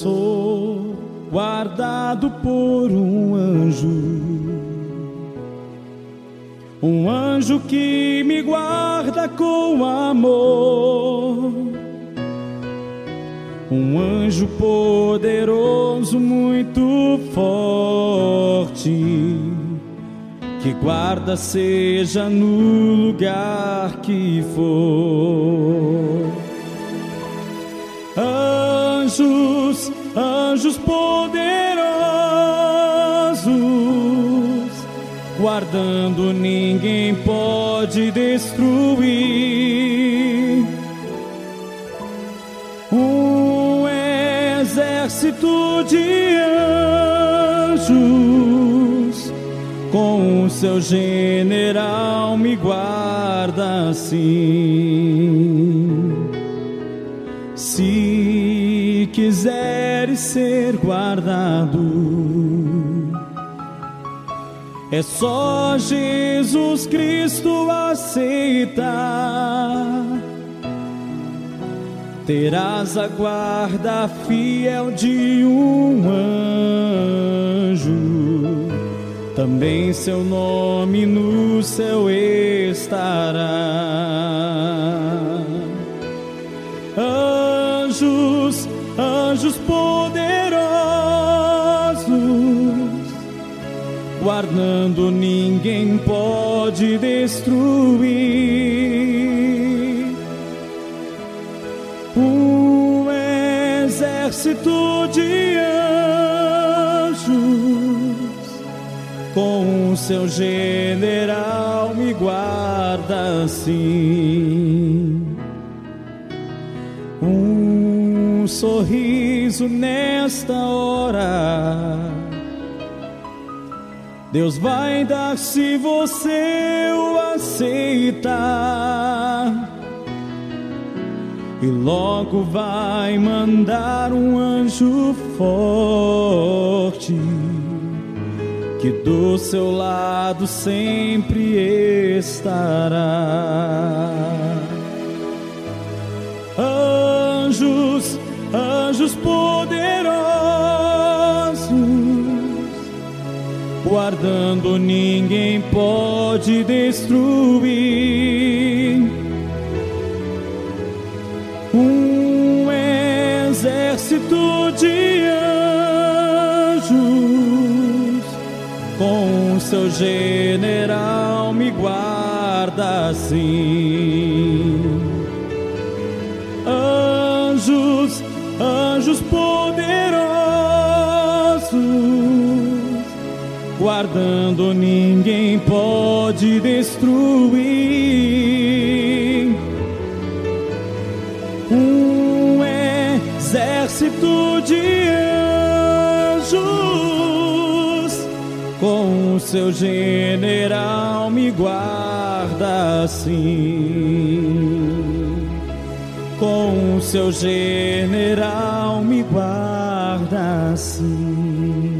Sou guardado por um anjo, um anjo que me guarda com amor, um anjo poderoso, muito forte, que guarda seja no lugar que for. Anjos, anjos poderosos, guardando ninguém pode destruir. Um exército de anjos, com o seu general me guarda assim. Se quiseres ser guardado, é só Jesus Cristo aceitar. Terás a guarda fiel de um anjo, também seu nome no céu estará. Anjos, anjos poderosos, guardando ninguém pode destruir. Um exército de anjos, com o seu general me guarda assim. Sorriso nesta hora. Deus vai dar se você o aceitar. E logo vai mandar um anjo forte que do seu lado sempre estará. Poderosos, guardando ninguém pode destruir. Um exército de anjos, com seu general me guarda assim anjos, poderosos, guardando ninguém pode destruir. Um exército de anjos, com o seu general me guarda assim com o seu general me guarda assim.